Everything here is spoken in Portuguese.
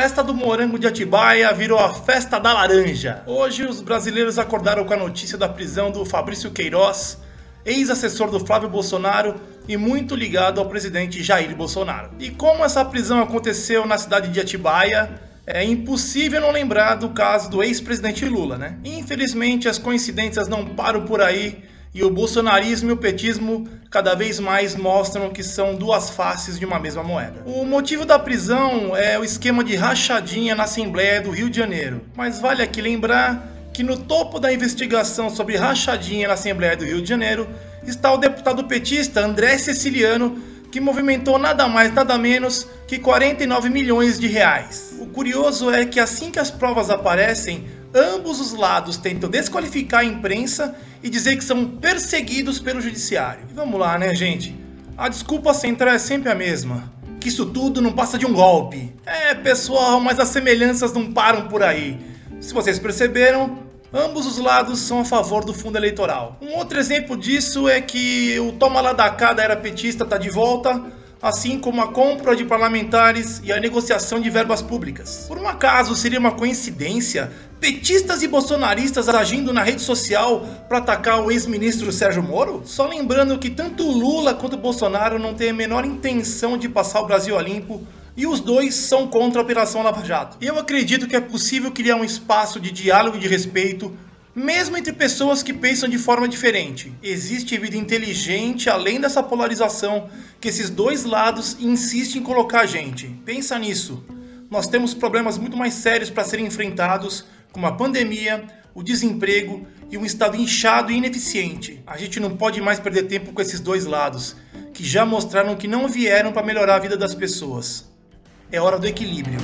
festa do morango de Atibaia virou a festa da laranja. Hoje os brasileiros acordaram com a notícia da prisão do Fabrício Queiroz, ex-assessor do Flávio Bolsonaro e muito ligado ao presidente Jair Bolsonaro. E como essa prisão aconteceu na cidade de Atibaia, é impossível não lembrar do caso do ex-presidente Lula, né? Infelizmente as coincidências não param por aí e o bolsonarismo e o petismo cada vez mais mostram que são duas faces de uma mesma moeda. O motivo da prisão é o esquema de rachadinha na Assembleia do Rio de Janeiro. Mas vale aqui lembrar que no topo da investigação sobre rachadinha na Assembleia do Rio de Janeiro está o deputado petista André Ceciliano, que movimentou nada mais nada menos que 49 milhões de reais. O curioso é que assim que as provas aparecem, ambos os lados tentam desqualificar a imprensa e dizer que são perseguidos pelo judiciário. E vamos lá, né, gente? A desculpa central é sempre a mesma. Que isso tudo não passa de um golpe. É, pessoal, mas as semelhanças não param por aí. Se vocês perceberam, ambos os lados são a favor do fundo eleitoral. Um outro exemplo disso é que o toma lá da cá da era petista tá de volta, assim como a compra de parlamentares e a negociação de verbas públicas. Por um acaso seria uma coincidência petistas e bolsonaristas agindo na rede social para atacar o ex-ministro Sérgio Moro? Só lembrando que tanto Lula quanto Bolsonaro não têm a menor intenção de passar o Brasil a limpo e os dois são contra a Operação Lava Jato. Eu acredito que é possível criar um espaço de diálogo e de respeito mesmo entre pessoas que pensam de forma diferente. Existe vida inteligente além dessa polarização que esses dois lados insistem em colocar a gente. Pensa nisso. Nós temos problemas muito mais sérios para serem enfrentados, como a pandemia, o desemprego e um Estado inchado e ineficiente. A gente não pode mais perder tempo com esses dois lados, que já mostraram que não vieram para melhorar a vida das pessoas. É hora do equilíbrio.